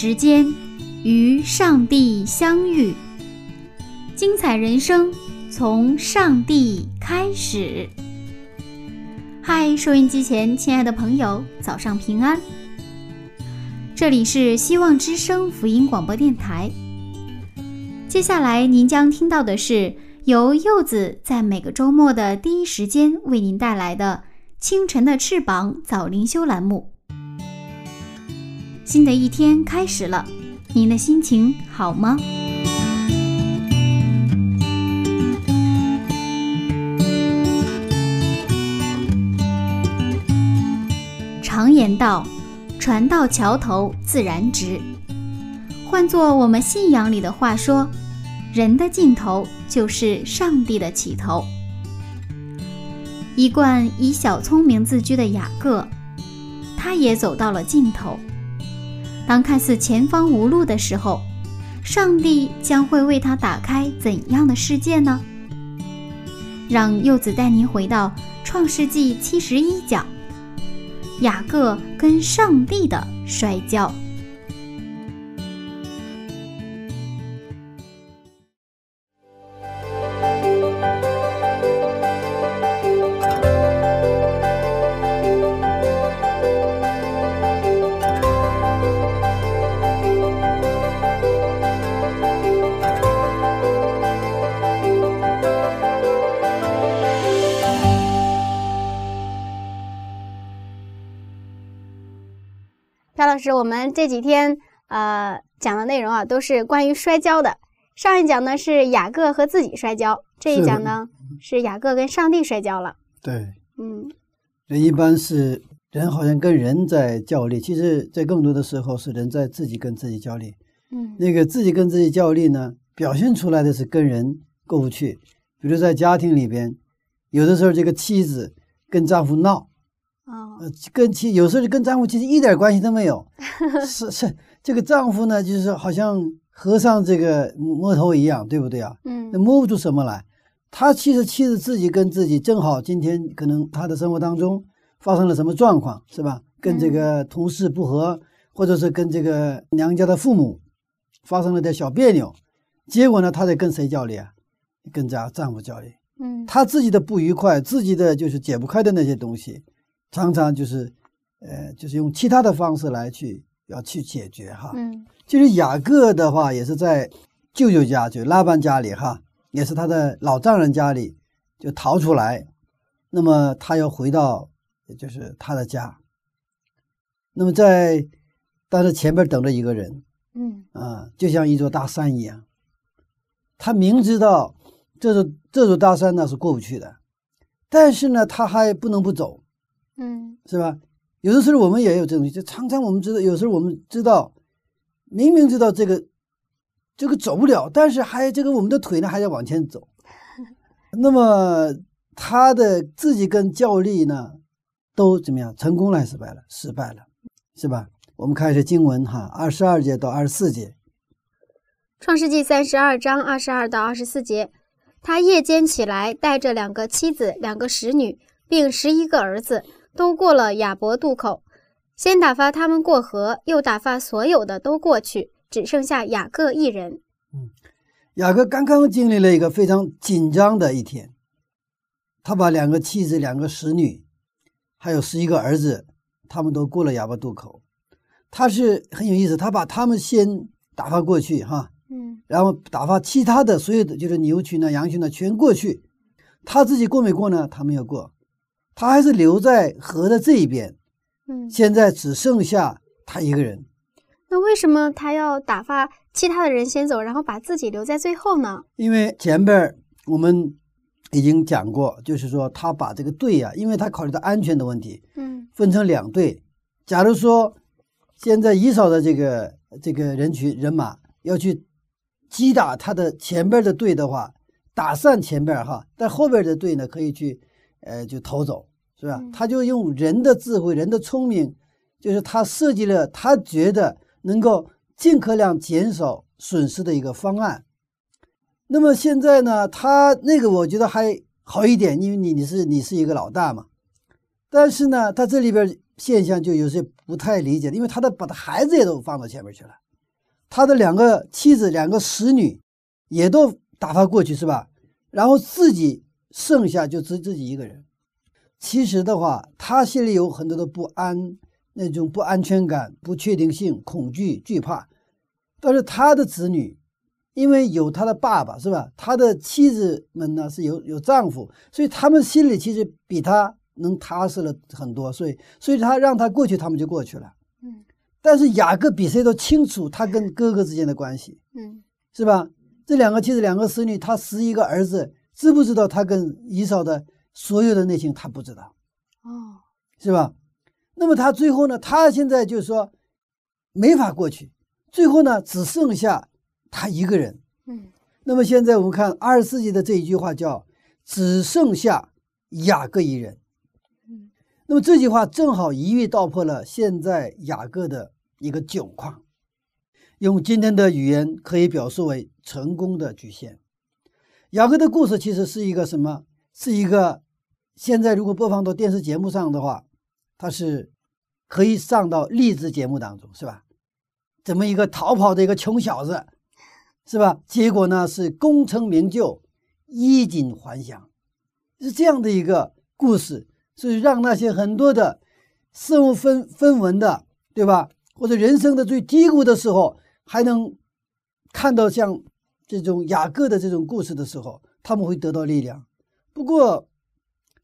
时间与上帝相遇，精彩人生从上帝开始。嗨，收音机前亲爱的朋友，早上平安。这里是希望之声福音广播电台。接下来您将听到的是由柚子在每个周末的第一时间为您带来的《清晨的翅膀》早灵修栏目。新的一天开始了，您的心情好吗？常言道：“船到桥头自然直。”换作我们信仰里的话说，人的尽头就是上帝的起头。一贯以小聪明自居的雅各，他也走到了尽头。当看似前方无路的时候，上帝将会为他打开怎样的世界呢？让柚子带您回到创世纪七十一讲，雅各跟上帝的摔跤。师，我们这几天呃讲的内容啊，都是关于摔跤的。上一讲呢是雅各和自己摔跤，这一讲呢是雅各跟上帝摔跤了。对，嗯人一般是人好像跟人在较力，其实在更多的时候是人在自己跟自己较力。嗯那个自己跟自己较力呢，表现出来的是跟人过不去。比如在家庭里边，有的时候这个妻子跟丈夫闹，哦呃，跟妻有时候就跟丈夫其实一点关系都没有，是是这个丈夫呢，就是好像和尚这个摸头一样，对不对啊？嗯那摸不出什么来。他其实妻子自己跟自己正好今天可能他的生活当中发生了什么状况，是吧？跟这个同事不和，或者是跟这个娘家的父母发生了点小别扭，结果呢，他在跟谁较力啊？跟家丈夫较力。嗯他自己的不愉快，自己的就是解不开的那些东西，常常就是，呃，就是用其他的方式来去要去解决哈。嗯。就是雅各的话，也是在舅舅家，就拉班家里哈，也是他的老丈人家里就逃出来，那么他要回到，就是他的家。那么在，但是前边等着一个人。嗯。啊，就像一座大山一样，他明知道这座这座大山呢是过不去的，但是呢，他还不能不走，嗯是吧？有的时候我们也有这种，就常常我们知道，有时候我们知道，明明知道这个这个走不了，但是还这个我们的腿呢还在往前走。那么他的自己跟教力呢，都怎么样？成功了还是失败了？失败了，是吧？我们看一下经文哈，二十二节到二十四节。创世纪三十二章二十二到二十四节，他夜间起来，带着两个妻子、两个使女，并十一个儿子，都过了雅伯渡口。先打发他们过河，又打发所有的都过去，只剩下雅各一人。嗯雅各刚刚经历了一个非常紧张的一天，他把两个妻子、两个使女，还有十一个儿子，他们都过了雅伯渡口。他是很有意思，他把他们先打发过去哈，嗯然后打发其他的所有的就是牛群呢、羊群呢全过去，他自己过没过呢？他没有过，他还是留在河的这一边。嗯，现在只剩下他一个人，那为什么他要打发其他的人先走，然后把自己留在最后呢？因为前边我们已经讲过，就是说他把这个队啊，因为他考虑到安全的问题，嗯分成两队。假如说现在以扫的这个这个人群人马要去击打他的前边的队的话，打散前边哈，但后边的队呢可以去呃就逃走，是吧？嗯他就用人的智慧、人的聪明，就是他设计了他觉得能够尽可量减少损失的一个方案。那么现在呢，他那个我觉得还好一点，因为你你是你是一个老大嘛。但是呢，他这里边现象就有些不太理解，因为他的把他孩子也都放到前面去了，他的两个妻子、两个使女也都打发过去，是吧？然后自己剩下就只自己一个人。其实的话，他心里有很多的不安，那种不安全感、不确定性、恐惧、惧怕。但是他的子女，因为有他的爸爸，是吧？他的妻子们呢是有有丈夫，所以他们心里其实比他能踏实了很多。所以，所以他让他过去，他们就过去了。嗯但是雅各比谁都清楚他跟哥哥之间的关系，嗯是吧？这两个妻子，两个子女，他十一个儿子，知不知道他跟以扫的所有的内情？他不知道，哦是吧？那么他最后呢？他现在就是说没法过去，最后呢只剩下他一个人。嗯那么现在我们看二十世纪的这一句话叫“只剩下雅各一人”。嗯那么这句话正好一语道破了现在雅各的一个窘况，用今天的语言可以表述为成功的局限。雅各的故事其实是一个什么？是一个现在如果播放到电视节目上的话，它是可以上到励志节目当中，是吧？怎么一个逃跑的一个穷小子，是吧？结果呢是功成名就，衣锦还乡，是这样的一个故事。是让那些很多的身无分分文的，对吧？或者人生的最低谷的时候，还能看到像这种雅各的这种故事的时候，他们会得到力量。不过，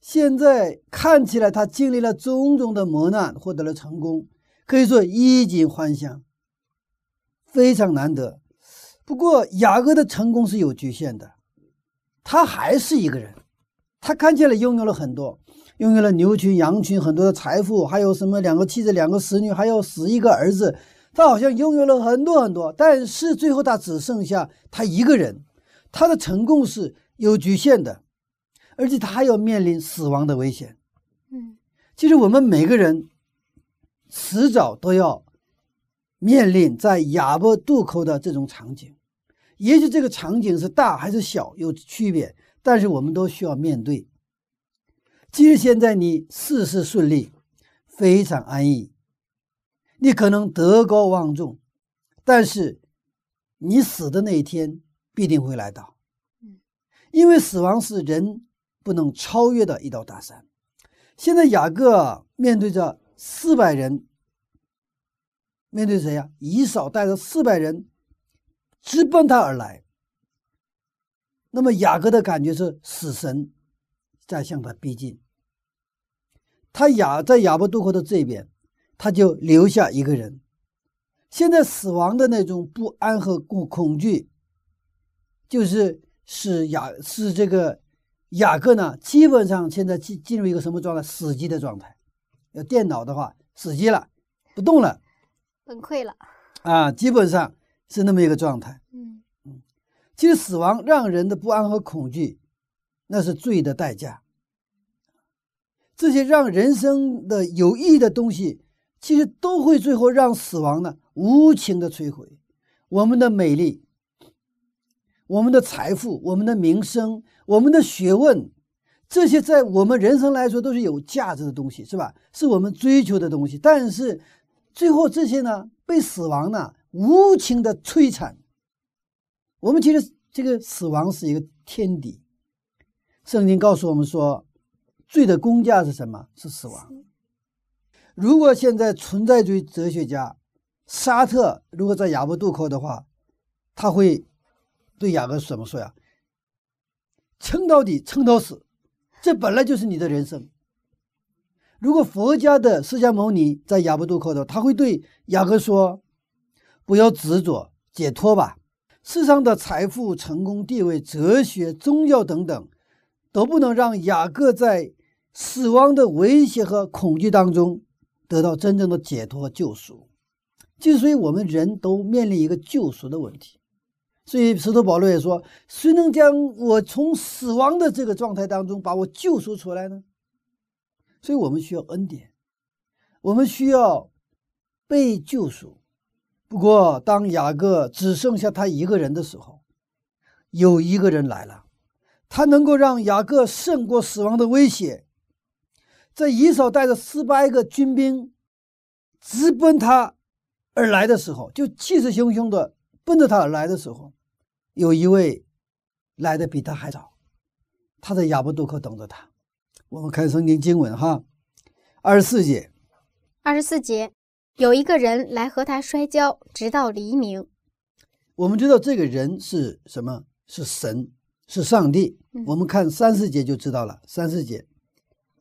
现在看起来他经历了种种的磨难，获得了成功，可以说衣锦还乡，非常难得。不过，雅各的成功是有局限的，他还是一个人，他看起来拥有了很多。拥有了牛群、羊群，很多的财富，还有什么两个妻子、两个使女，还有十一个儿子，他好像拥有了很多很多。但是最后他只剩下他一个人，他的成功是有局限的，而且他还要面临死亡的危险。嗯其实我们每个人迟早都要面临在哑巴渡口的这种场景，也许这个场景是大还是小有区别，但是我们都需要面对。即使现在你事事顺利，非常安逸，你可能德高望重，但是你死的那一天必定会来到嗯，因为死亡是人不能超越的一道大山。现在雅各面对着四百人，面对谁呀、以扫带着四百人直奔他而来。那么雅各的感觉是死神在向他逼近。他雅在亚伯渡口的这边，他就留下一个人。现在死亡的那种不安和恐恐惧，就是使雅使这个雅各呢，基本上现在进进入一个什么状态？死机的状态。要电脑的话，死机了，不动了崩溃了。啊，基本上是那么一个状态。嗯嗯其实死亡让人的不安和恐惧，那是罪的代价。这些让人生的有意义的东西，其实都会最后让死亡呢无情的摧毁我们的美丽、我们的财富、我们的名声、我们的学问，这些在我们人生来说都是有价值的东西，是吧？是我们追求的东西。但是最后这些呢，被死亡呢无情的摧残。我们其实这个死亡是一个天敌。圣经告诉我们说，罪的公价是什么？是死亡。如果现在存在主义哲学家沙特如果在雅伯渡口的话，他会对雅各怎么说呀？撑到底，撑到死，这本来就是你的人生。如果佛家的释迦牟尼在雅伯渡口的，他会对雅各说：“不要执着，解脱吧。世上的财富、成功、地位、哲学、宗教等等，都不能让雅各在死亡的威胁和恐惧当中得到真正的解脱和救赎。就所以我们人都面临一个救赎的问题。所以使徒保罗也说：“谁能将我从死亡的这个状态当中把我救赎出来呢？”所以我们需要恩典，我们需要被救赎。不过，当雅各只剩下他一个人的时候，有一个人来了，他能够让雅各胜过死亡的威胁。在以扫带着四百个军兵直奔他而来的时候，就气势汹汹的奔着他而来的时候，有一位来的比他还早，他在亚伯渡口等着他。我们看圣经经文哈，二十四节，二十四节，有一个人来和他摔跤，直到黎明。我们知道这个人是什么？是神，是上帝。我们看三四节就知道了。三四节，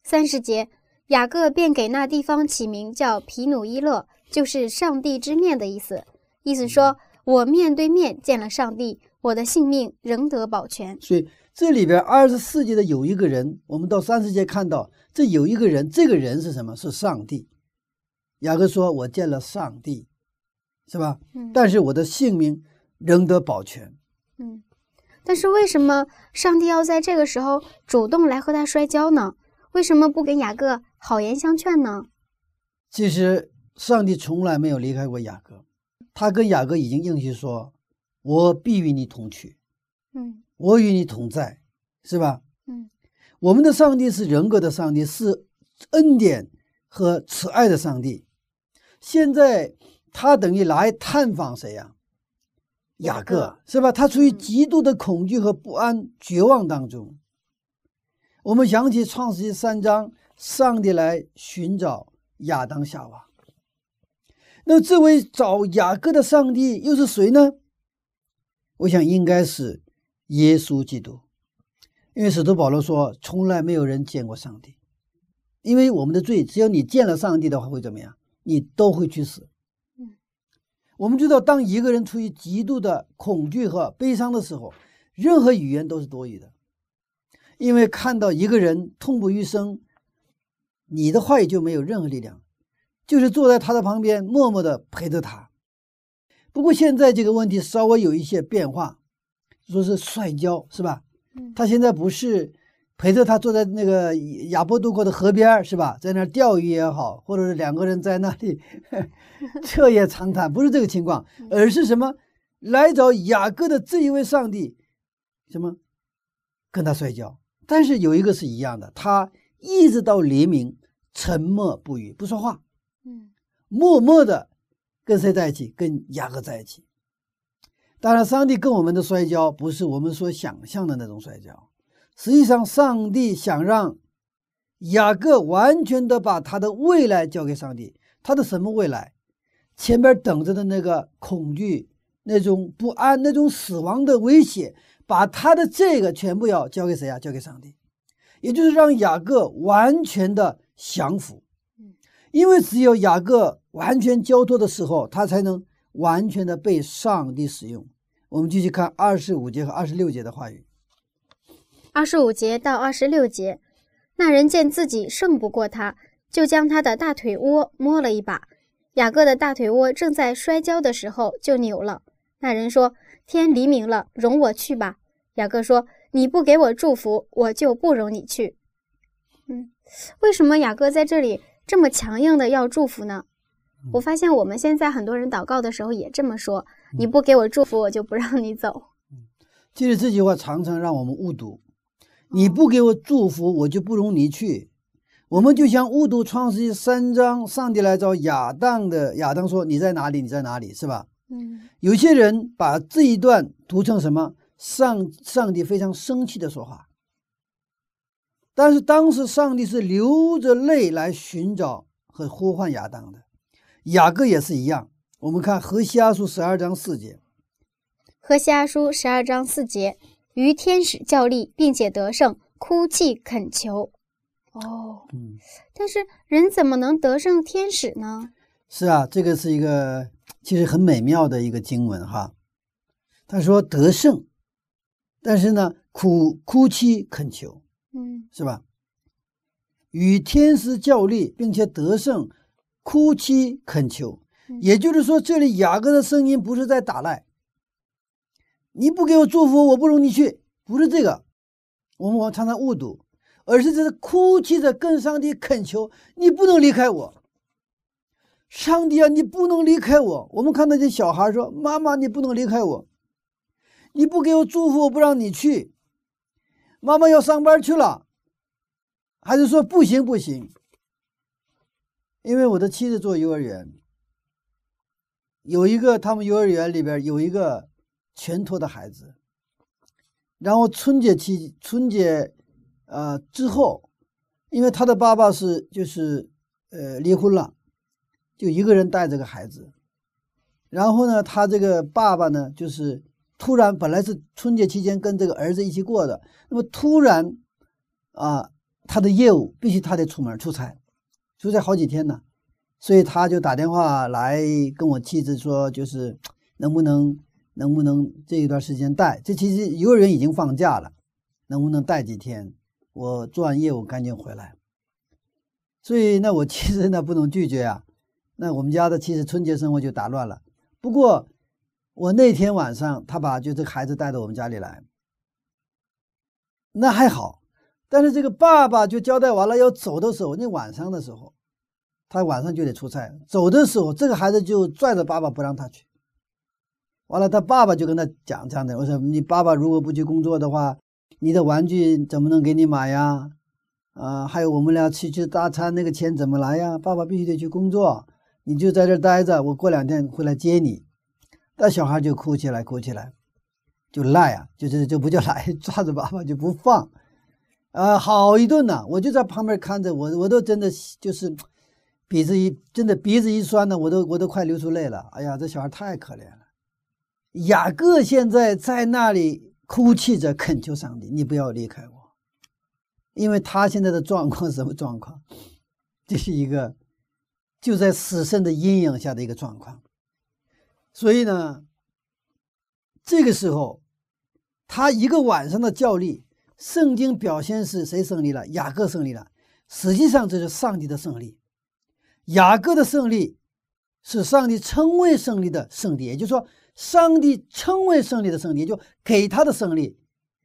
三十节，雅各便给那地方起名叫皮努伊勒，就是上帝之面的意思。意思说，我面对面见了上帝，我的性命仍得保全。所以这里边二十四节的有一个人，我们到三十节看到这有一个人，这个人是什么？是上帝。雅各说：“我见了上帝，是吧？嗯但是我的性命仍得保全。嗯，但是为什么上帝要在这个时候主动来和他摔跤呢？为什么不给雅各好言相劝呢？其实上帝从来没有离开过雅各，他跟雅各已经应许说：“我必与你同去，嗯我与你同在，是吧？”嗯我们的上帝是人格的上帝，是恩典和慈爱的上帝。现在他等于来探访谁呀、雅雅各各是吧？他处于嗯极度的恐惧和不安、绝望当中。我们想起创世纪三章，上帝来寻找亚当夏娃。那这位找雅各的上帝又是谁呢？我想应该是耶稣基督。因为使徒保罗说，从来没有人见过上帝，因为我们的罪，只要你见了上帝的话，会怎么样？你都会去死。嗯，我们知道，当一个人处于极度的恐惧和悲伤的时候，任何语言都是多余的，因为看到一个人痛不欲生，你的话语就没有任何力量，就是坐在他的旁边，默默的陪着他。不过现在这个问题稍微有一些变化，说是摔跤，是吧？嗯他现在不是陪着他坐在那个亚波渡过的河边是吧？在那儿钓鱼也好，或者是两个人在那里 彻夜长谈，不是这个情况，而是什么？来找雅各的这一位上帝，什么跟他摔跤？但是有一个是一样的，他一直到黎明沉默不语，不说话，嗯默默的跟谁在一起？跟雅各在一起。当然，上帝跟我们的摔跤不是我们所想象的那种摔跤。实际上，上帝想让雅各完全的把他的未来交给上帝。他的什么未来？前边等着的那个恐惧、那种不安、那种死亡的威胁，把他的这个全部要交给谁啊？交给上帝，也就是让雅各完全的降服。因为只有雅各完全交托的时候，他才能完全的被上帝使用。我们继续看二十五节和二十六节的话语。二十五节到二十六节，那人见自己胜不过他，就将他的大腿窝摸了一把。雅各的大腿窝正在摔跤的时候就扭了。那人说：“天黎明了，容我去吧。”雅各说：“你不给我祝福，我就不容你去。”嗯，为什么雅各在这里这么强硬的要祝福呢？我发现我们现在很多人祷告的时候也这么说：“你不给我祝福，我就不让你走。其实这句话常常让我们误读。你不给我祝福，我就不容你去。我们就像误读创世纪三章，上帝来找亚当的，亚当说：“你在哪里？你在哪里？”是吧？”嗯有些人把这一段读成什么？上上帝非常生气的说话。但是当时上帝是流着泪来寻找和呼唤亚当的，雅各也是一样。我们看何西阿书十二章四节，何西阿书十二章四节，与天使较力，并且得胜，哭泣恳求。哦，嗯，但是人怎么能得胜天使呢？是啊，这个是一个其实很美妙的一个经文哈。他说得胜，但是呢，哭哭泣恳求，嗯是吧？与天使较力，并且得胜，哭泣恳求。嗯也就是说，这里雅各的声音不是在打赖，你不给我祝福，我不容你去，不是这个，我们往常常误读，而是这是哭泣着跟上帝恳求，你不能离开我。上帝啊，你不能离开我。我们看到这小孩说：“妈妈，你不能离开我，你不给我祝福，我不让你去。妈妈要上班去了。”还是说不行不行？因为我的妻子做幼儿园，有一个他们幼儿园里边有一个全托的孩子，然后春节期春节呃之后，因为他的爸爸是就是呃离婚了，就一个人带这个孩子，然后呢，他这个爸爸呢就是突然本来是春节期间跟这个儿子一起过的，那么突然啊。他的业务必须他得出门出差，出差好几天呢，所以他就打电话来跟我妻子说，就是能不能能不能这一段时间带？这其实幼儿园已经放假了，能不能带几天？我做完业务赶紧回来。所以那我妻子呢不能拒绝啊，那我们家的其实春节生活就打乱了。不过我那天晚上他把就这孩子带到我们家里来，那还好。但是这个爸爸就交代完了要走的时候，那晚上的时候，他晚上就得出差。走的时候，这个孩子就拽着爸爸不让他去。完了，他爸爸就跟他讲这样的：“我说你爸爸如果不去工作的话，你的玩具怎么能给你买呀？啊，还有我们俩去吃大餐那个钱怎么来呀？爸爸必须得去工作，你就在这待着，我过两天会来接你。”那小孩就哭起来，哭起来，就赖啊，就是就不叫赖，抓着爸爸就不放。啊，好一顿呐！我就在旁边看着，我我都真的就是鼻子一真的鼻子一酸呢，我都我都快流出泪了。哎呀，这小孩太可怜了。雅各现在在那里哭泣着恳求上帝：“你不要离开我。”因为他现在的状况什么状况？这是一个就在死神的阴影下的一个状况。所以呢，这个时候他一个晚上的教力。圣经表现是谁胜利了？雅各胜利了。实际上这是上帝的胜利。雅各的胜利是上帝称谓胜利的胜利，也就是说，上帝称谓胜利的胜利，就给他的胜利，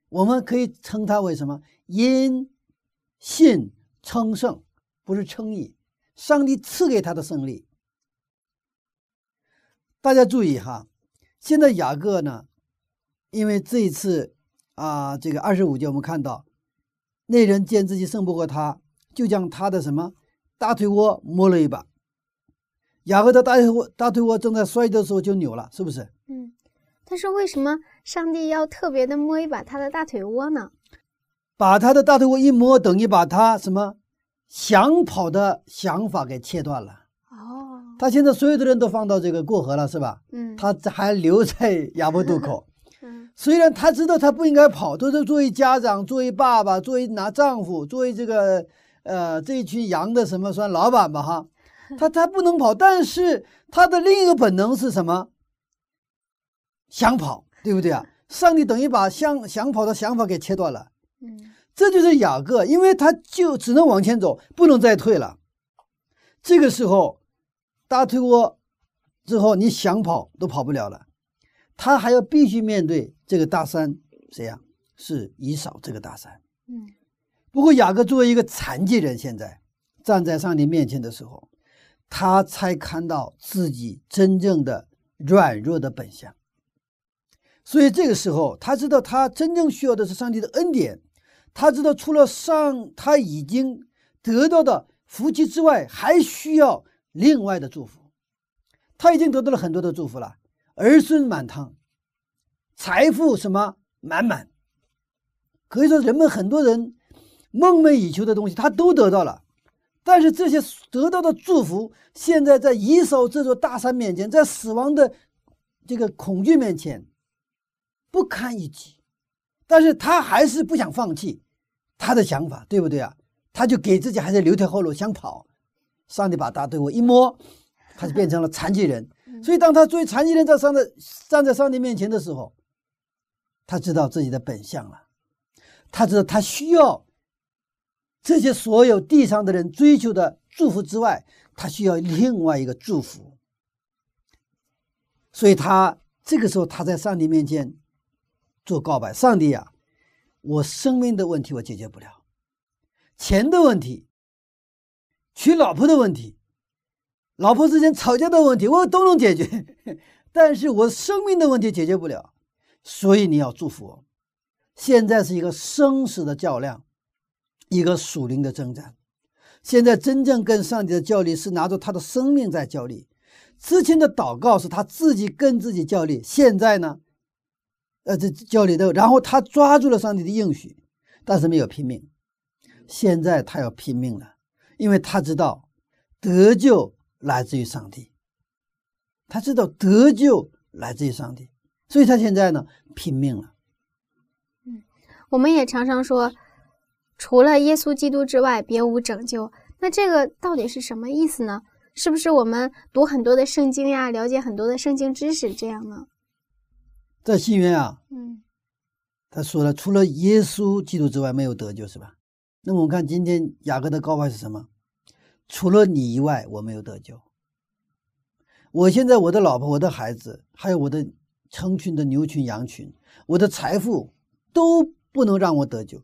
我们可以称他为什么？因信称胜，不是称义。上帝赐给他的胜利。大家注意哈，现在雅各呢，因为这一次。啊，这个二十五节我们看到，那人见自己胜不过他，就将他的什么大腿窝摸了一把。雅各的大腿窝大腿窝正在摔的时候就扭了，是不是？嗯。但是为什么上帝要特别的摸一把他的大腿窝呢？把他的大腿窝一摸，等于把他什么想跑的想法给切断了。哦。他现在所有的人都放到这个过河了，是吧？嗯。他还留在亚伯渡口。虽然他知道他不应该跑，都是作为家长、作为爸爸、作为拿丈夫、作为这个呃这一群羊的什么算老板吧哈，他他不能跑，但是他的另一个本能是什么？想跑，对不对啊？上帝等于把想想跑的想法给切断了。嗯，这就是雅各，因为他就只能往前走，不能再退了。这个时候，大退窝之后，你想跑都跑不了了。他还要必须面对这个大山，谁呀？是以扫这个大山。嗯。不过雅各作为一个残疾人，现在站在上帝面前的时候，他才看到自己真正的软弱的本相。所以这个时候，他知道他真正需要的是上帝的恩典。他知道除了上他已经得到的福气之外，还需要另外的祝福。他已经得到了很多的祝福了。儿孙满堂，财富什么满满，可以说人们很多人梦寐以求的东西，他都得到了。但是这些得到的祝福，现在在移守这座大山面前，在死亡的这个恐惧面前，不堪一击。但是他还是不想放弃他的想法，对不对啊？他就给自己还是留条后路，想跑。上帝把大队伍一摸，他就变成了残疾人。所以，当他作为残疾人在上的站在上帝面前的时候，他知道自己的本相了，他知道他需要这些所有地上的人追求的祝福之外，他需要另外一个祝福。所以他这个时候他在上帝面前做告白：上帝呀，我生命的问题我解决不了，钱的问题，娶老婆的问题，老婆之间吵架的问题我都能解决，但是我生命的问题解决不了，所以你要祝福我。现在是一个生死的较量，一个属灵的征战。现在真正跟上帝的较力是拿着他的生命在较力。之前的祷告是他自己跟自己较力，现在呢，呃，这较力的，然后他抓住了上帝的应许，但是没有拼命。现在他要拼命了，因为他知道得救来自于上帝，他知道得救来自于上帝，所以他现在呢拼命了。嗯，我们也常常说，除了耶稣基督之外，别无拯救。那这个到底是什么意思呢？是不是我们读很多的圣经呀，了解很多的圣经知识这样呢？在新约啊，嗯，他说了，除了耶稣基督之外，没有得救，是吧？那么我们看今天雅各的告白是什么？除了你以外，我没有得救。我现在我的老婆、我的孩子，还有我的成群的牛群、羊群，我的财富都不能让我得救，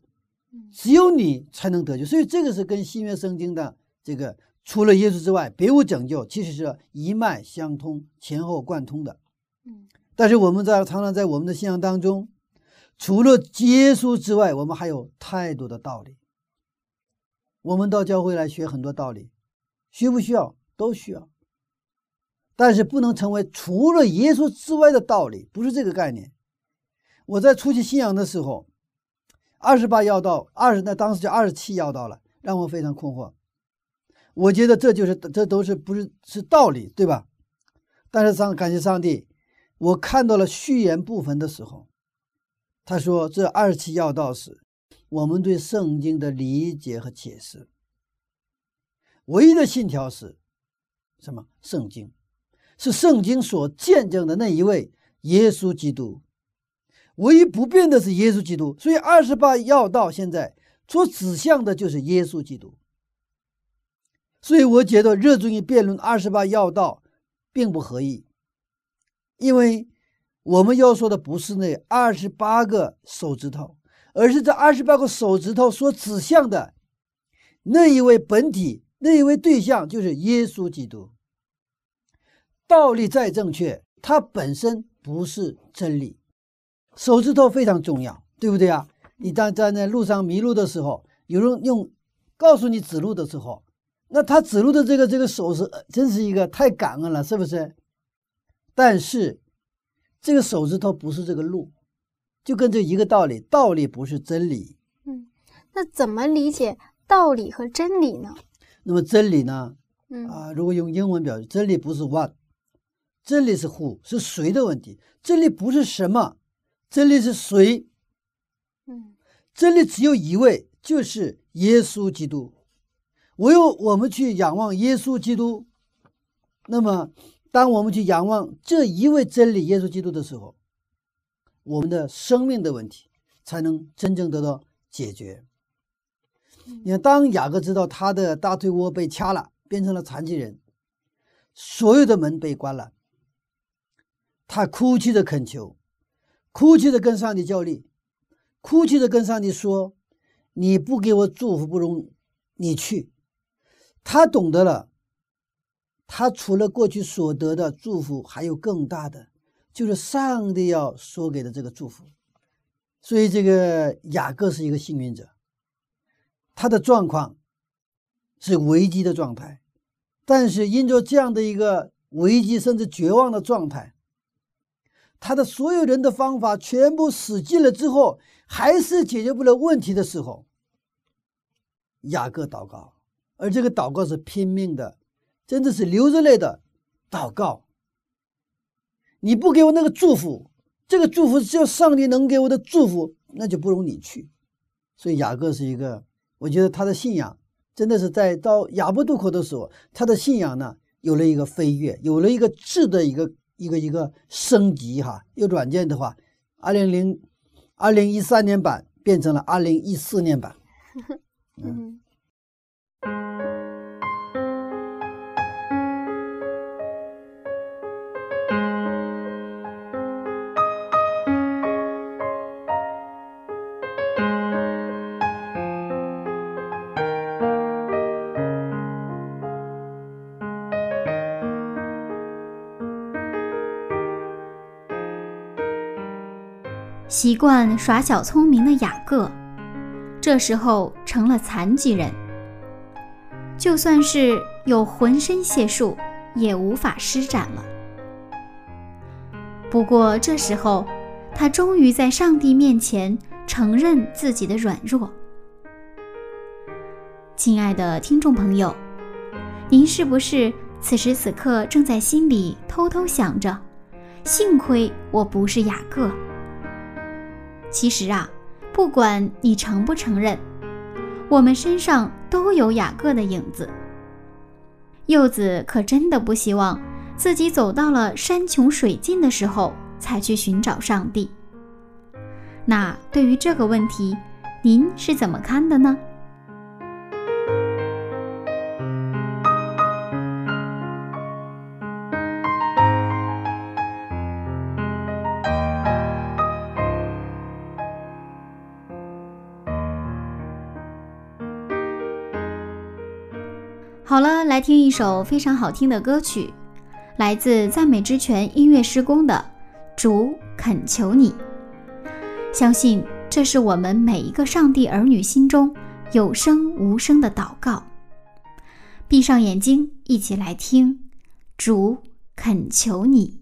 只有你才能得救。所以这个是跟新约圣经的这个。除了耶稣之外，别无拯救，其实是一脉相通、前后贯通的。嗯，但是我们在常常在我们的信仰当中，除了耶稣之外，我们还有太多的道理。我们到教会来学很多道理，需不需要？都需要。但是不能成为除了耶稣之外的道理，不是这个概念。我在初期信仰的时候，二十八要道，二十那当时叫二十七要道了，让我非常困惑。我觉得这就是这都是不是是道理，对吧？但是上感谢上帝，我看到了序言部分的时候，他说这二十七要道是我们对圣经的理解和解释。唯一的信条是什么？圣经是圣经所见证的那一位耶稣基督，唯一不变的是耶稣基督。所以二十八要道现在所指向的就是耶稣基督。所以我觉得热衷于辩论二十八要道，并不合意，因为我们要说的不是那二十八个手指头，而是这二十八个手指头所指向的那一位本体，那一位对象就是耶稣基督。道理再正确，它本身不是真理。手指头非常重要，对不对啊？你当站在路上迷路的时候，有人用告诉你指路的时候。那他指路的这个这个手势，真是一个太感恩了，是不是？但是这个手指头不是这个路，就跟这一个道理，道理不是真理。嗯，那怎么理解道理和真理呢？那么真理呢？嗯啊，如果用英文表示，真理不是 what，真理是 who，是谁的问题。真理不是什么，真理是谁？嗯，真理只有一位，就是耶稣基督。唯有我们去仰望耶稣基督，那么，当我们去仰望这一位真理耶稣基督的时候，我们的生命的问题才能真正得到解决。你看，当雅各知道他的大腿窝被掐了，变成了残疾人，所有的门被关了，他哭泣着恳求，哭泣着跟上帝较力，哭泣着跟上帝说：“你不给我祝福，不容你去。”他懂得了，他除了过去所得的祝福，还有更大的，就是上帝要说给的这个祝福。所以，这个雅各是一个幸运者。他的状况是危机的状态，但是因着这样的一个危机，甚至绝望的状态，他的所有人的方法全部使尽了之后，还是解决不了问题的时候，雅各祷告。而这个祷告是拼命的，真的是流着泪的祷告。你不给我那个祝福，这个祝福只有上帝能给我的祝福，那就不容你去。所以雅各是一个，我觉得他的信仰真的是在到雅伯渡口的时候，他的信仰呢有了一个飞跃，有了一个质的一个一个一个升级哈。有软件的话，二零零二零一三年版变成了二零一四年版。嗯。习惯耍小聪明的雅各，这时候成了残疾人。就算是有浑身解数，也无法施展了。不过这时候，他终于在上帝面前承认自己的软弱。亲爱的听众朋友，您是不是此时此刻正在心里偷偷想着：幸亏我不是雅各？其实啊，不管你承不承认，我们身上都有雅各的影子。柚子可真的不希望自己走到了山穷水尽的时候才去寻找上帝。那对于这个问题，您是怎么看的呢？来听一首非常好听的歌曲，来自赞美之泉音乐施工的《主恳求你》。相信这是我们每一个上帝儿女心中有声无声的祷告。闭上眼睛，一起来听《主恳求你》。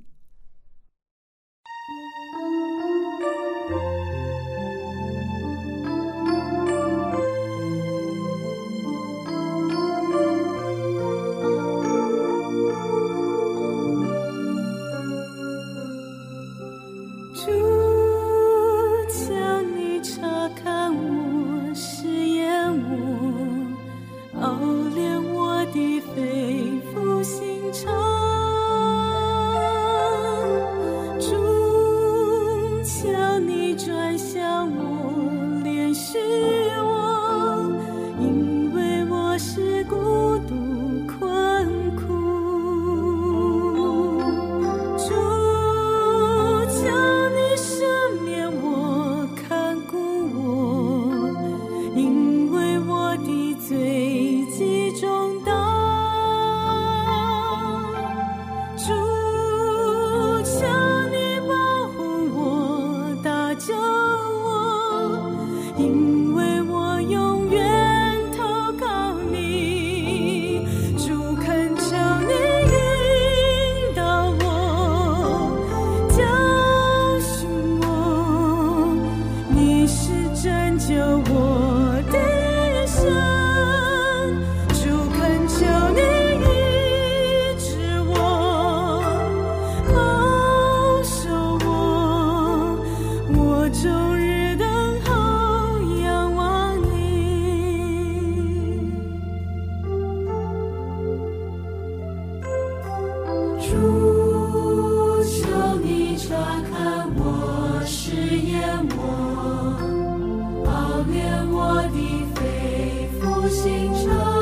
心中。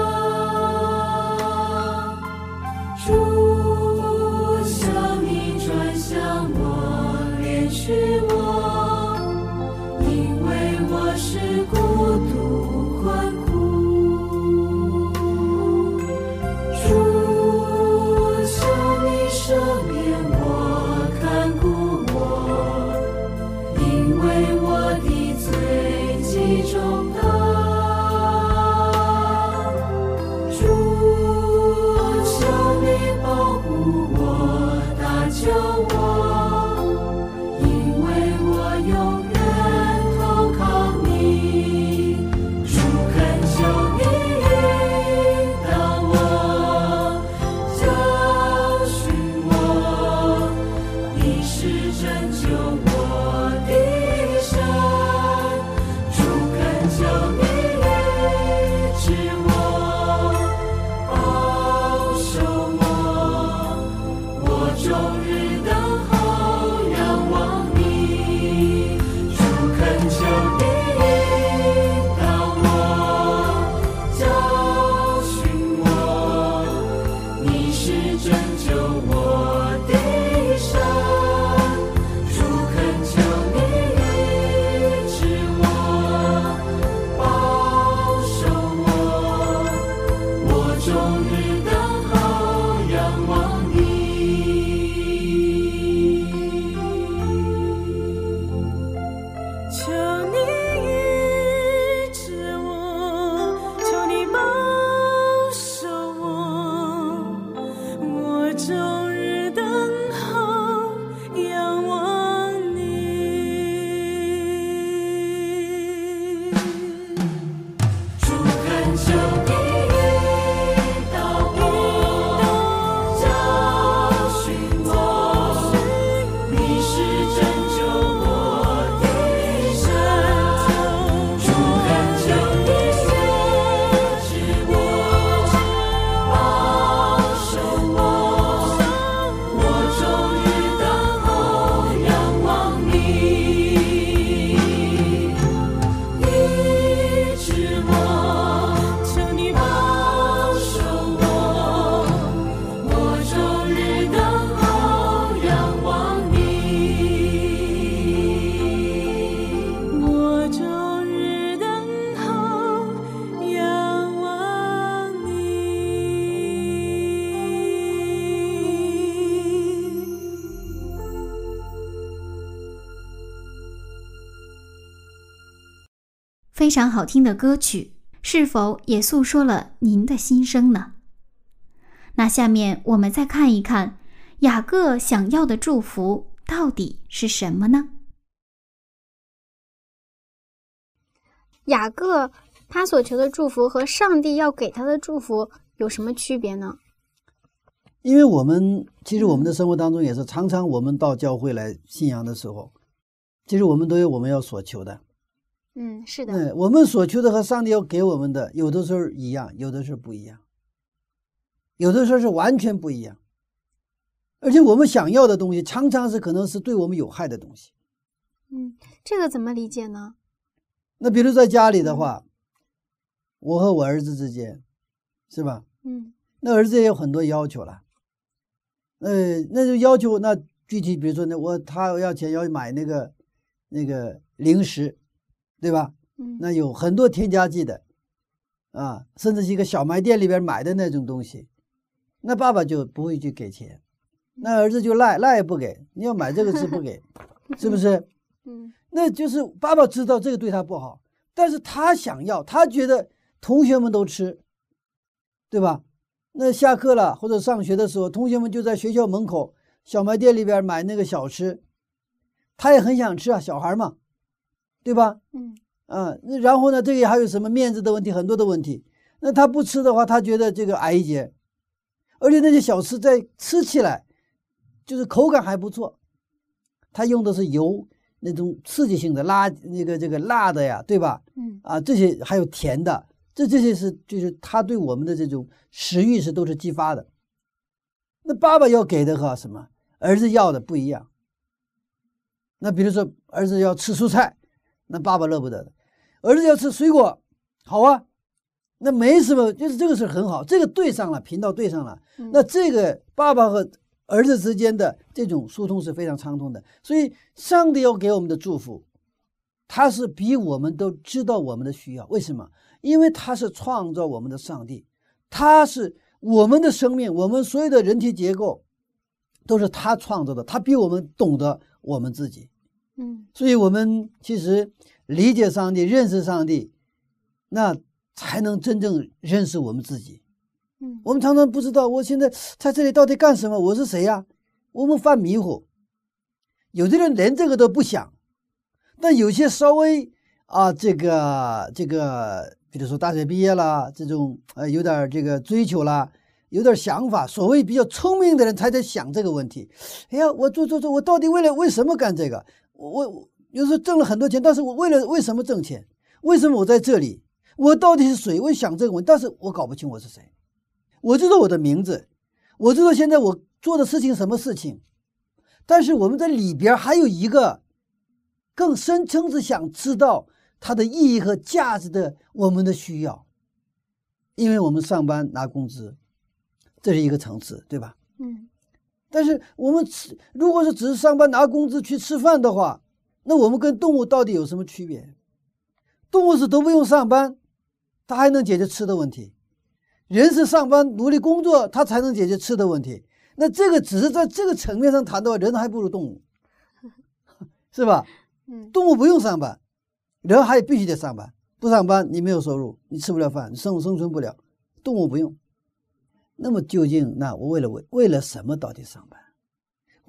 非常好听的歌曲，是否也诉说了您的心声呢？那下面我们再看一看雅各想要的祝福到底是什么呢？雅各他所求的祝福和上帝要给他的祝福有什么区别呢？因为我们其实我们的生活当中也是常常我们到教会来信仰的时候，其实我们都有我们要所求的。嗯，是的。嗯，我们所求的和上帝要给我们的，有的时候一样，有的时候不一样，有的时候是完全不一样。而且我们想要的东西，常常是可能是对我们有害的东西。嗯，这个怎么理解呢？那比如在家里的话，我和我儿子之间，是吧？嗯，那儿子也有很多要求了。呃，那就要求那具体，比如说那我他要钱要买那个那个零食。对吧？嗯，那有很多添加剂的，啊，甚至是一个小卖店里边买的那种东西，那爸爸就不会去给钱，那儿子就赖赖也不给。你要买这个是不给，是不是？嗯，那就是爸爸知道这个对他不好，但是他想要，他觉得同学们都吃，对吧？那下课了或者上学的时候，同学们就在学校门口小卖店里边买那个小吃，他也很想吃啊，小孩嘛。对吧？嗯啊，那然后呢？这个还有什么面子的问题，很多的问题。那他不吃的话，他觉得这个矮一截，而且那些小吃在吃起来就是口感还不错。他用的是油那种刺激性的辣，那个这个辣的呀，对吧？嗯啊，这些还有甜的，这这些是就是他对我们的这种食欲是都是激发的。那爸爸要给的和什么儿子要的不一样。那比如说儿子要吃蔬菜。那爸爸乐不得的，儿子要吃水果，好啊，那没什么，就是这个事很好，这个对上了，频道对上了，那这个爸爸和儿子之间的这种疏通是非常畅通的。所以，上帝要给我们的祝福，他是比我们都知道我们的需要。为什么？因为他是创造我们的上帝，他是我们的生命，我们所有的人体结构都是他创造的，他比我们懂得我们自己。嗯，所以，我们其实理解上帝、认识上帝，那才能真正认识我们自己。嗯，我们常常不知道我现在在这里到底干什么，我是谁呀？我们犯迷糊。有的人连这个都不想，但有些稍微啊，这个这个，比如说大学毕业了，这种呃，有点这个追求啦，有点想法，所谓比较聪明的人才在想这个问题。哎呀，我做做做，我到底为了为什么干这个？我我有时候挣了很多钱，但是我为了为什么挣钱？为什么我在这里？我到底是谁？我想这个问题，但是我搞不清我是谁。我知道我的名字，我知道现在我做的事情什么事情，但是我们在里边还有一个更深层次想知道它的意义和价值的我们的需要，因为我们上班拿工资，这是一个层次，对吧？嗯。但是我们吃，如果是只是上班拿工资去吃饭的话，那我们跟动物到底有什么区别？动物是都不用上班，它还能解决吃的问题；人是上班努力工作，它才能解决吃的问题。那这个只是在这个层面上谈的话，人还不如动物，是吧？嗯，动物不用上班，人还必须得上班，不上班你没有收入，你吃不了饭，生生存不了。动物不用。那么究竟那我为了为为了什么到底上班？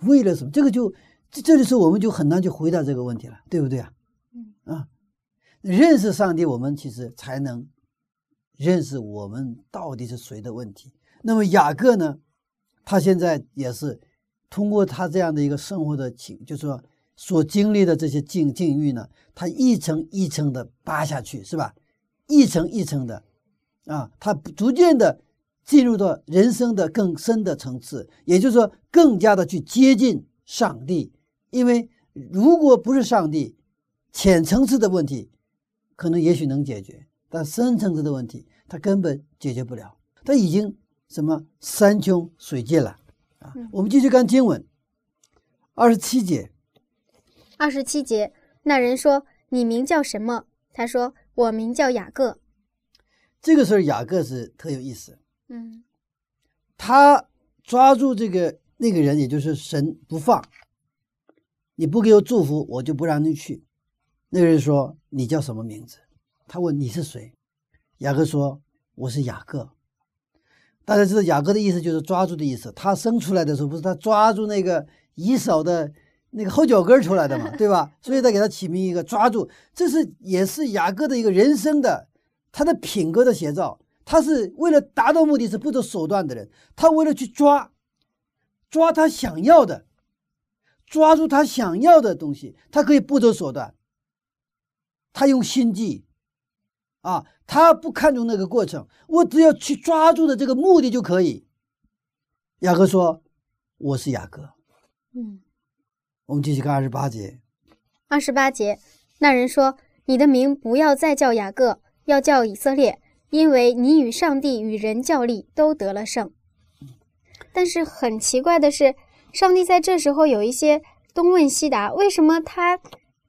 为了什么？这个就这这时候我们就很难去回答这个问题了，对不对啊？嗯啊，认识上帝，我们其实才能认识我们到底是谁的问题。那么雅各呢，他现在也是通过他这样的一个生活的情，就是说所经历的这些境境遇呢，他一层一层的扒下去，是吧？一层一层的啊，他逐渐的。进入到人生的更深的层次，也就是说，更加的去接近上帝。因为如果不是上帝，浅层次的问题可能也许能解决，但深层次的问题他根本解决不了。他已经什么山穷水尽了啊！我们继续看经文，二十七节。二十七节，那人说：“你名叫什么？”他说：“我名叫雅各。”这个时候，雅各是特有意思。嗯，他抓住这个那个人，也就是神不放，你不给我祝福，我就不让你去。那个人说：“你叫什么名字？”他问：“你是谁？”雅各说：“我是雅各。”大家知道雅各的意思就是抓住的意思。他生出来的时候，不是他抓住那个以扫的那个后脚跟出来的嘛，对吧？所以他给他起名一个抓住，这是也是雅各的一个人生的他的品格的写照。他是为了达到目的是不择手段的人，他为了去抓，抓他想要的，抓住他想要的东西，他可以不择手段，他用心计，啊，他不看重那个过程，我只要去抓住的这个目的就可以。雅各说：“我是雅各。”嗯，我们继续看二十八节。二十八节，那人说：“你的名不要再叫雅各，要叫以色列。”因为你与上帝与人较力都得了胜，但是很奇怪的是，上帝在这时候有一些东问西答，为什么他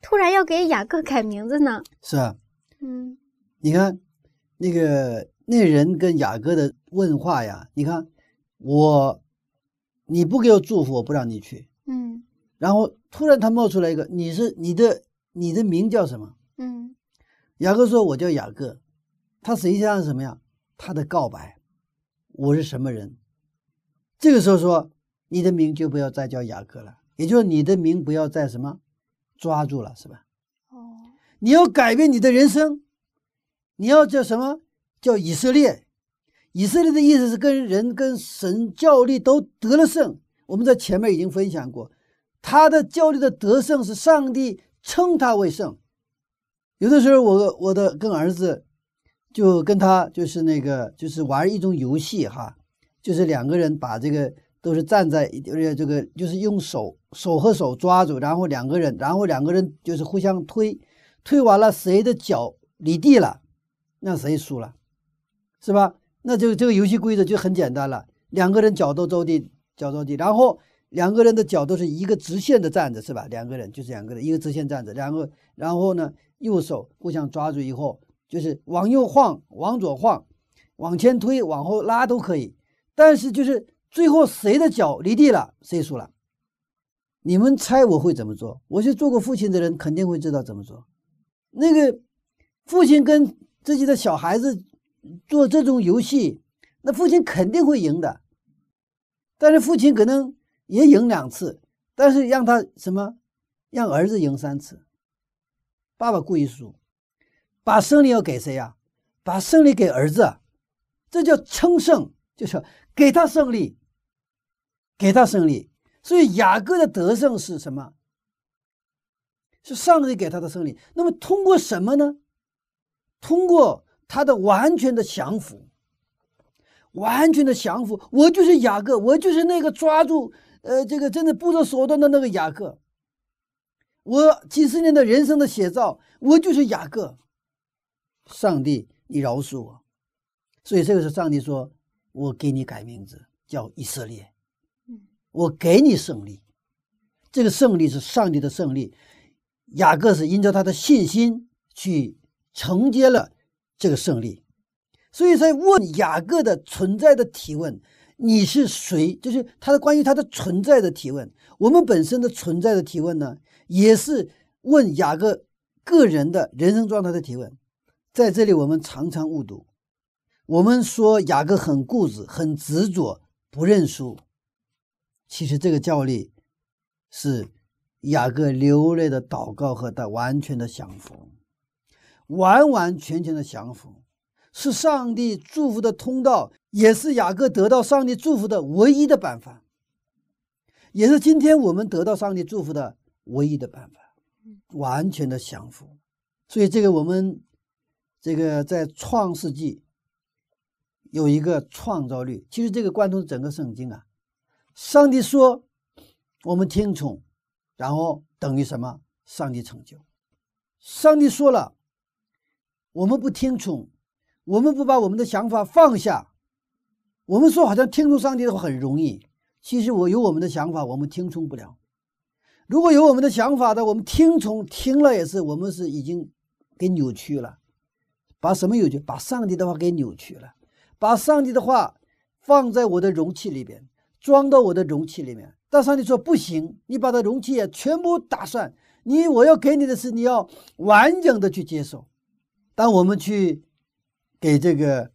突然要给雅各改名字呢？是啊，嗯，你看那个那人跟雅各的问话呀，你看我你不给我祝福，我不让你去，嗯，然后突然他冒出来一个，你是你的你的名叫什么？嗯，雅各说，我叫雅各。他实际上是什么呀？他的告白，我是什么人？这个时候说，你的名就不要再叫雅各了，也就是你的名不要再什么抓住了，是吧？哦，你要改变你的人生，你要叫什么？叫以色列。以色列的意思是跟人跟神较力都得了胜。我们在前面已经分享过，他的较力的得胜是上帝称他为圣。有的时候，我我的跟儿子。就跟他就是那个就是玩一种游戏哈，就是两个人把这个都是站在而且这个就是用手手和手抓住，然后两个人，然后两个人就是互相推，推完了谁的脚离地了，那谁输了，是吧？那就这个游戏规则就很简单了，两个人脚都着地，脚着地，然后两个人的脚都是一个直线的站着，是吧？两个人就是两个人一个直线站着，两个然后呢右手互相抓住以后。就是往右晃，往左晃，往前推，往后拉都可以。但是就是最后谁的脚离地了，谁输了。你们猜我会怎么做？我是做过父亲的人，肯定会知道怎么做。那个父亲跟自己的小孩子做这种游戏，那父亲肯定会赢的。但是父亲可能也赢两次，但是让他什么？让儿子赢三次。爸爸故意输。把胜利要给谁呀？把胜利给儿子，这叫称胜，就是给他胜利，给他胜利。所以雅各的得胜是什么？是上帝给他的胜利。那么通过什么呢？通过他的完全的降服，完全的降服。我就是雅各，我就是那个抓住呃这个真的不择手段的那个雅各。我几十年的人生的写照，我就是雅各。上帝，你饶恕我。所以这个时候，上帝说：“我给你改名字，叫以色列。我给你胜利。这个胜利是上帝的胜利。雅各是因着他的信心去承接了这个胜利。所以在问雅各的存在的提问：你是谁？就是他的关于他的存在的提问。我们本身的存在的提问呢，也是问雅各个人的人生状态的提问。在这里，我们常常误读。我们说雅各很固执、很执着，不认输。其实这个教例是雅各流泪的祷告和他完全的降服，完完全全的降服，是上帝祝福的通道，也是雅各得到上帝祝福的唯一的办法，也是今天我们得到上帝祝福的唯一的办法。完全的降服。所以这个我们这个在创世纪有一个创造律，其实这个贯通整个圣经啊。上帝说，我们听从，然后等于什么？上帝成就。上帝说了，我们不听从，我们不把我们的想法放下，我们说好像听从上帝的话很容易，其实我有我们的想法，我们听从不了。如果有我们的想法的，我们听从听了也是，我们是已经给扭曲了，把什么扭曲？把上帝的话给扭曲了，把上帝的话放在我的容器里边。装到我的容器里面，但上帝说不行，你把它容器也全部打算，你我要给你的是你要完整的去接受。当我们去给这个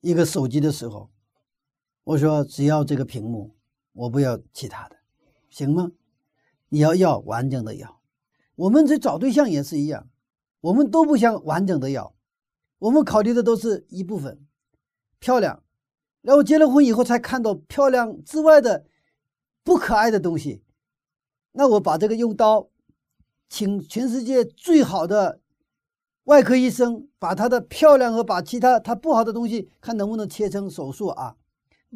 一个手机的时候，我说只要这个屏幕，我不要其他的，行吗？你要要完整的要。我们这找对象也是一样，我们都不想完整的要，我们考虑的都是一部分，漂亮。然后结了婚以后才看到漂亮之外的不可爱的东西，那我把这个用刀，请全世界最好的外科医生把他的漂亮和把其他他不好的东西看能不能切成手术啊？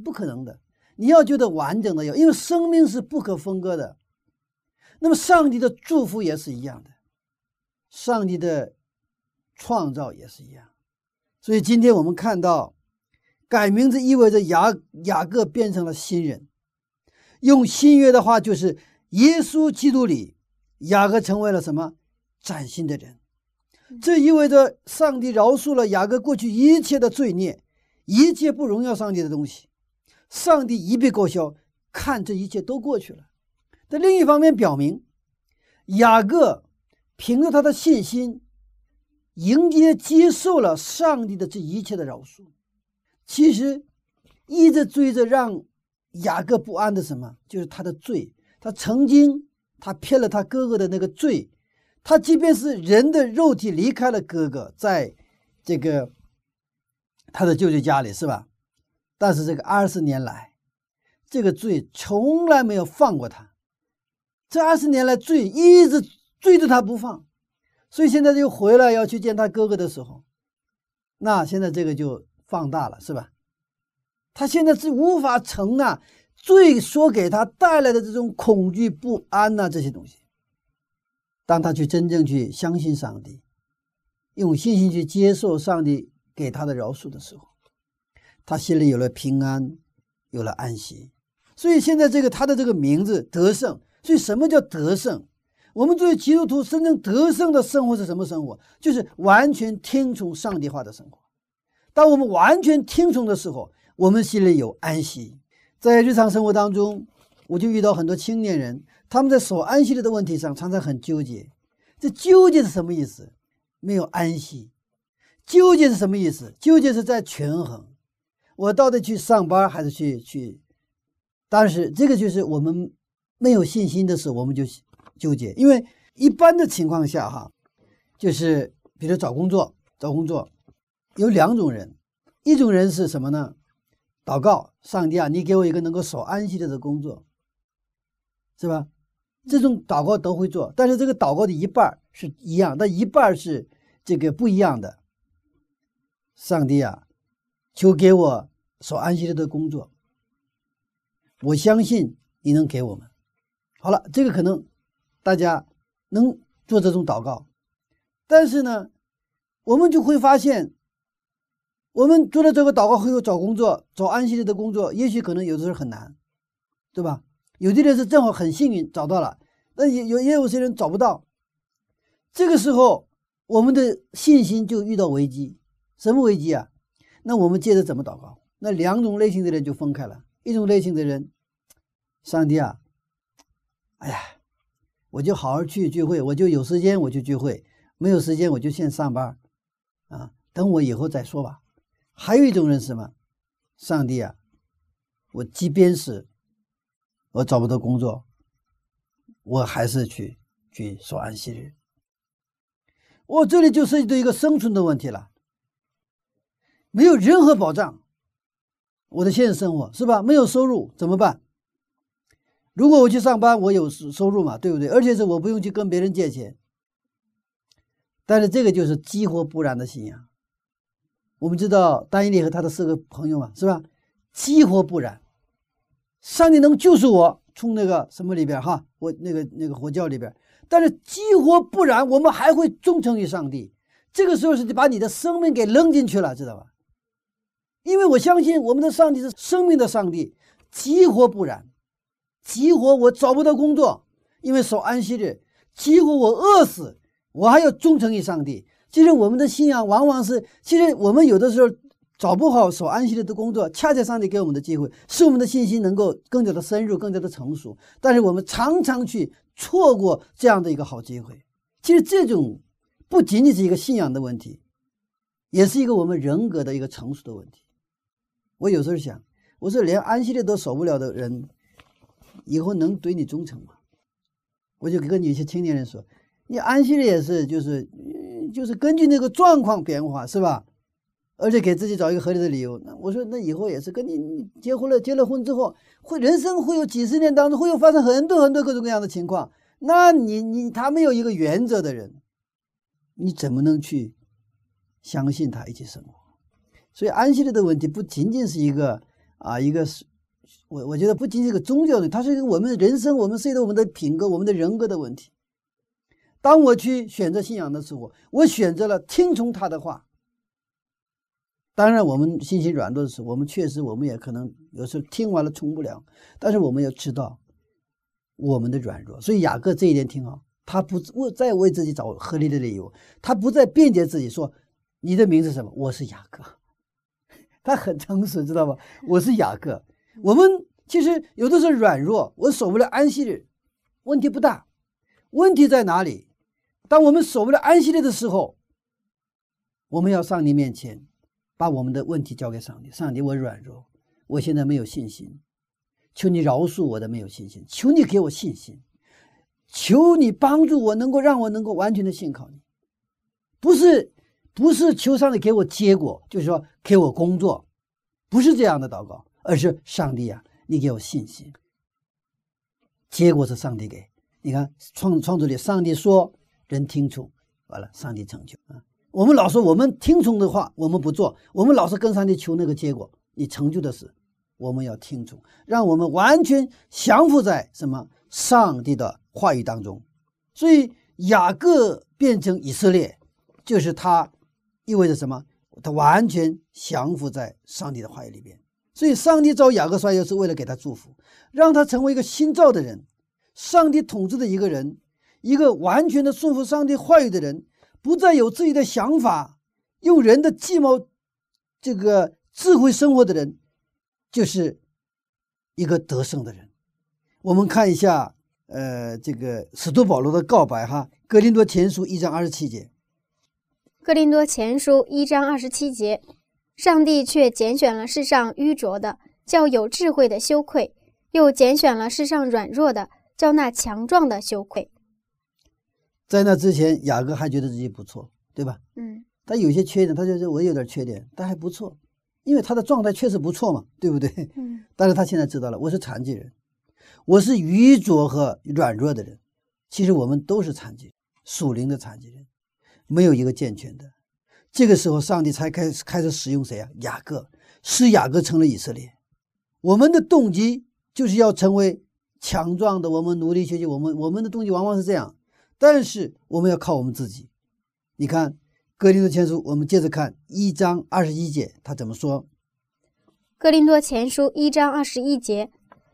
不可能的，你要觉得完整的要，因为生命是不可分割的。那么上帝的祝福也是一样的，上帝的创造也是一样，所以今天我们看到。改名字意味着雅雅各变成了新人，用新约的话就是耶稣基督里，雅各成为了什么崭新的人。这意味着上帝饶恕了雅各过去一切的罪孽，一切不荣耀上帝的东西，上帝一笔勾销，看这一切都过去了。但另一方面表明，雅各凭着他的信心，迎接接受了上帝的这一切的饶恕。其实，一直追着让雅各不安的什么，就是他的罪。他曾经他骗了他哥哥的那个罪。他即便是人的肉体离开了哥哥，在这个他的舅舅家里，是吧？但是这个二十年来，这个罪从来没有放过他。这二十年来，罪一直追着他不放。所以现在又回来要去见他哥哥的时候，那现在这个就。放大了是吧？他现在是无法承纳罪所给他带来的这种恐惧不安呐，这些东西。当他去真正去相信上帝，用信心去接受上帝给他的饶恕的时候，他心里有了平安，有了安息。所以现在这个他的这个名字得胜。所以什么叫得胜？我们作为基督徒，真正得胜的生活是什么生活？就是完全听从上帝话的生活。当我们完全听从的时候，我们心里有安息。在日常生活当中，我就遇到很多青年人，他们在所安息的问题上常常很纠结。这纠结是什么意思？没有安息。纠结是什么意思？纠结是在权衡，我到底去上班还是去去？但是这个就是我们没有信心的时候，我们就纠结。因为一般的情况下，哈，就是比如找工作，找工作。有两种人，一种人是什么呢？祷告，上帝啊，你给我一个能够守安息日的工作，是吧？这种祷告都会做，但是这个祷告的一半是一样，但一半是这个不一样的。上帝啊，求给我守安息日的工作，我相信你能给我们。好了，这个可能大家能做这种祷告，但是呢，我们就会发现。我们做了这个祷告后，找工作，找安息日的工作，也许可能有的时候很难，对吧？有的人是正好很幸运找到了，那也有也有些人找不到。这个时候，我们的信心就遇到危机。什么危机啊？那我们接着怎么祷告？那两种类型的人就分开了。一种类型的人，上帝啊，哎呀，我就好好去聚会，我就有时间我就聚会，没有时间我就先上班，啊，等我以后再说吧。还有一种人是什么？上帝啊，我即便是我找不到工作，我还是去去守安息日。我这里就涉及到一个生存的问题了，没有任何保障，我的现实生活是吧？没有收入怎么办？如果我去上班，我有收收入嘛，对不对？而且是我不用去跟别人借钱。但是这个就是激活不燃的信仰。我们知道丹尼利和他的四个朋友嘛，是吧？激活不燃，上帝能救赎我，从那个什么里边哈，我那个那个火教里边。但是激活不燃，我们还会忠诚于上帝。这个时候是把你的生命给扔进去了，知道吧？因为我相信我们的上帝是生命的上帝，激活不燃，激活我找不到工作，因为守安息日，激活我饿死，我还要忠诚于上帝。其实我们的信仰往往是，其实我们有的时候找不好守安息日的工作，恰恰上帝给我们的机会，使我们的信心能够更加的深入，更加的成熟。但是我们常常去。错过这样的一个好机会，其实这种不仅仅是一个信仰的问题，也是一个我们人格的一个成熟的问题。我有时候想，我说连安息日都守不了的人，以后能对你忠诚吗？我就跟有些青年人说，你安息日也是，就是就是根据那个状况变化，是吧？而且给自己找一个合理的理由。那我说，那以后也是跟你结婚了，结了婚之后，会人生会有几十年当中会有发生很多很多各种各样的情况。那你你他没有一个原则的人，你怎么能去相信他一起生活？所以安息日的问题不仅仅是一个啊一个是，我我觉得不仅仅是个宗教的，它是一个我们人生我们涉及到我们的品格、我们的人格的问题。当我去选择信仰的时候，我选择了听从他的话。当然，我们信心软弱的时候，我们确实，我们也可能有时候听完了从不了。但是我们要知道我们的软弱，所以雅各这一点挺好，他不为再为自己找合理的理由，他不再辩解自己说你的名字什么，我是雅各，他很诚实，知道吧？我是雅各。我们其实有的时候软弱，我守不了安息日，问题不大。问题在哪里？当我们守不了安息日的时候，我们要上帝面前。把我们的问题交给上帝，上帝，我软弱，我现在没有信心，求你饶恕我的没有信心，求你给我信心，求你帮助我，能够让我能够完全的信靠你，不是不是求上帝给我结果，就是说给我工作，不是这样的祷告，而是上帝啊，你给我信心，结果是上帝给你看创创作里，上帝说人听从，完了，上帝成就啊。我们老说我们听从的话，我们不做；我们老是跟上帝求那个结果，你成就的事，我们要听从，让我们完全降服在什么上帝的话语当中。所以雅各变成以色列，就是他意味着什么？他完全降服在上帝的话语里边。所以上帝造雅各衰就是为了给他祝福，让他成为一个新造的人，上帝统治的一个人，一个完全的顺服上帝话语的人。不再有自己的想法，用人的计谋，这个智慧生活的人，就是一个得胜的人。我们看一下，呃，这个使徒保罗的告白哈，《哥林多前书》一章二十七节，《哥林多前书》一章二十七节，上帝却拣选了世上愚拙的，叫有智慧的羞愧；又拣选了世上软弱的，叫那强壮的羞愧。在那之前，雅各还觉得自己不错，对吧？嗯，他有些缺点，他觉得我有点缺点，但还不错，因为他的状态确实不错嘛，对不对？嗯。但是他现在知道了，我是残疾人，我是愚拙和软弱的人。其实我们都是残疾人，属灵的残疾人，没有一个健全的。这个时候，上帝才开始开始使用谁啊？雅各，使雅各成了以色列。我们的动机就是要成为强壮的，我们努力学习。我们我们的动机往往是这样。但是我们要靠我们自己。你看《格林多前书》，我们接着看一章二十一节，他怎么说？《格林多前书》一章二十一节，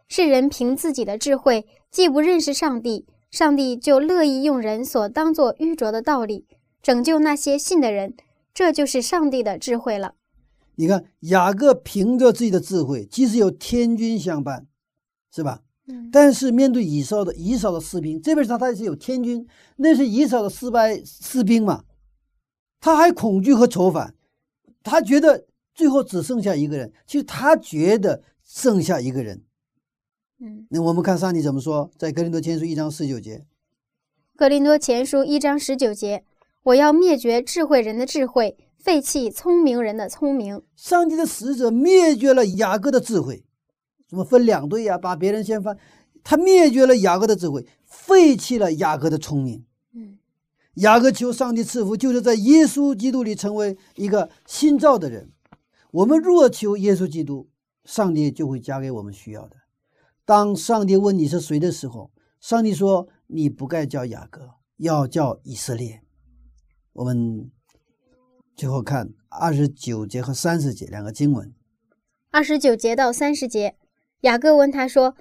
世人凭自己的智慧，既不认识上帝，上帝就乐意用人所当作愚拙的道理，拯救那些信的人。这就是上帝的智慧了。你看雅各凭着自己的智慧，即使有天君相伴，是吧？嗯但是面对以扫的以扫的士兵，这边他他是有天君，那是以扫的失败士兵嘛，他还恐惧和愁烦，他觉得最后只剩下一个人，其实他觉得剩下一个人。嗯，那我们看上帝怎么说，在格林多前书一章十九节，格林多前书一章十九节，我要灭绝智慧人的智慧，废弃聪明人的聪明。上帝的使者灭绝了雅各的智慧，怎么分两队呀、把别人掀翻，他灭绝了雅各的智慧，废弃了雅各的聪明。嗯雅各求上帝赐福，就是在耶稣基督里成为一个新造的人。我们若求耶稣基督，上帝就会加给我们需要的。当上帝问你是谁的时候，上帝说：“你不该叫雅各，要叫以色列。”我们最后看二十九节和三十节两个经文。二十九节到三十节，雅各问他说：“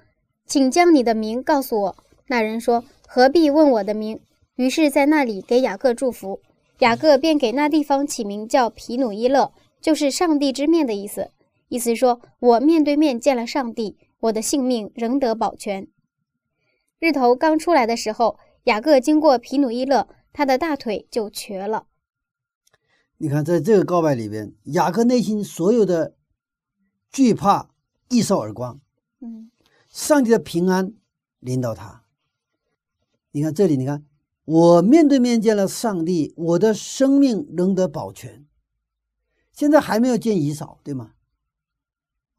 请将你的名告诉我。”那人说：“何必问我的名？”于是，在那里给雅各祝福。雅各便给那地方起名叫皮努伊勒，就是上帝之面的意思。意思说，我面对面见了上帝，我的性命仍得保全。日头刚出来的时候，雅各经过皮努伊勒，他的大腿就瘸了。你看，在这个告白里边，雅各内心所有的惧怕一扫而光，嗯上帝的平安临到他。你看这里，你看我面对面见了上帝，我的生命仍得保全。现在还没有见以扫，对吗？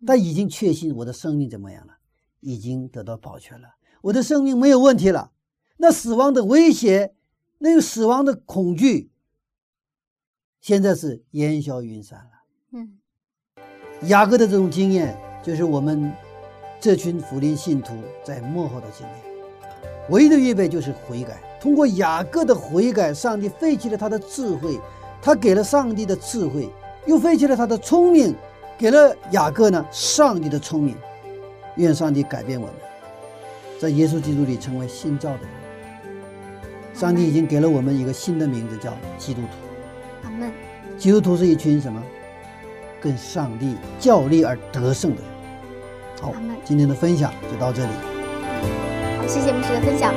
但已经确信我的生命怎么样了？已经得到保全了，我的生命没有问题了。那死亡的威胁，那个死亡的恐惧，现在是烟消云散了。嗯雅各的这种经验，就是我们这群福音信徒在幕后的经验。唯一的预备就是悔改。通过雅各的悔改，上帝废弃了他的智慧，他给了上帝的智慧，又废弃了他的聪明，给了雅各呢上帝的聪明。愿上帝改变我们，在耶稣基督里成为新造的人。上帝已经给了我们一个新的名字，叫基督徒。阿门。基督徒是一群什么？跟上帝较力而得胜的人。好今天的分享就到这里。好，谢谢牧师的分享。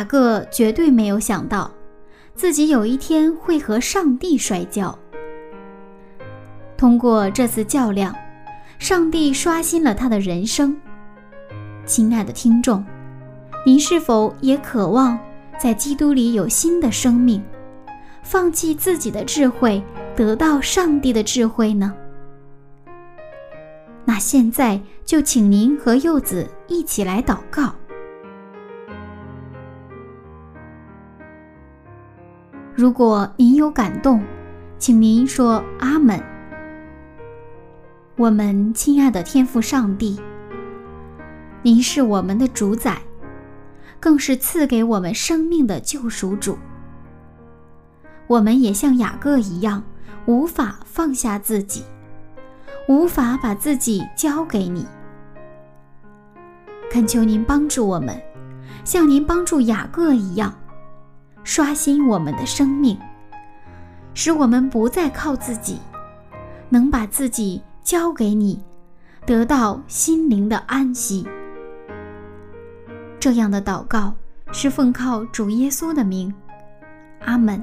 雅各绝对没有想到，自己有一天会和上帝摔跤。通过这次较量，上帝刷新了他的人生。亲爱的听众，您是否也渴望在基督里有新的生命，放弃自己的智慧，得到上帝的智慧呢？那现在就请您和柚子一起来祷告。如果您有感动，请您说阿门。我们亲爱的天父上帝，您是我们的主宰，更是赐给我们生命的救赎主。我们也像雅各一样，无法放下自己，无法把自己交给你。恳求您帮助我们，像您帮助雅各一样。刷新我们的生命，使我们不再靠自己，能把自己交给你，得到心灵的安息。这样的祷告是奉靠主耶稣的名，阿门。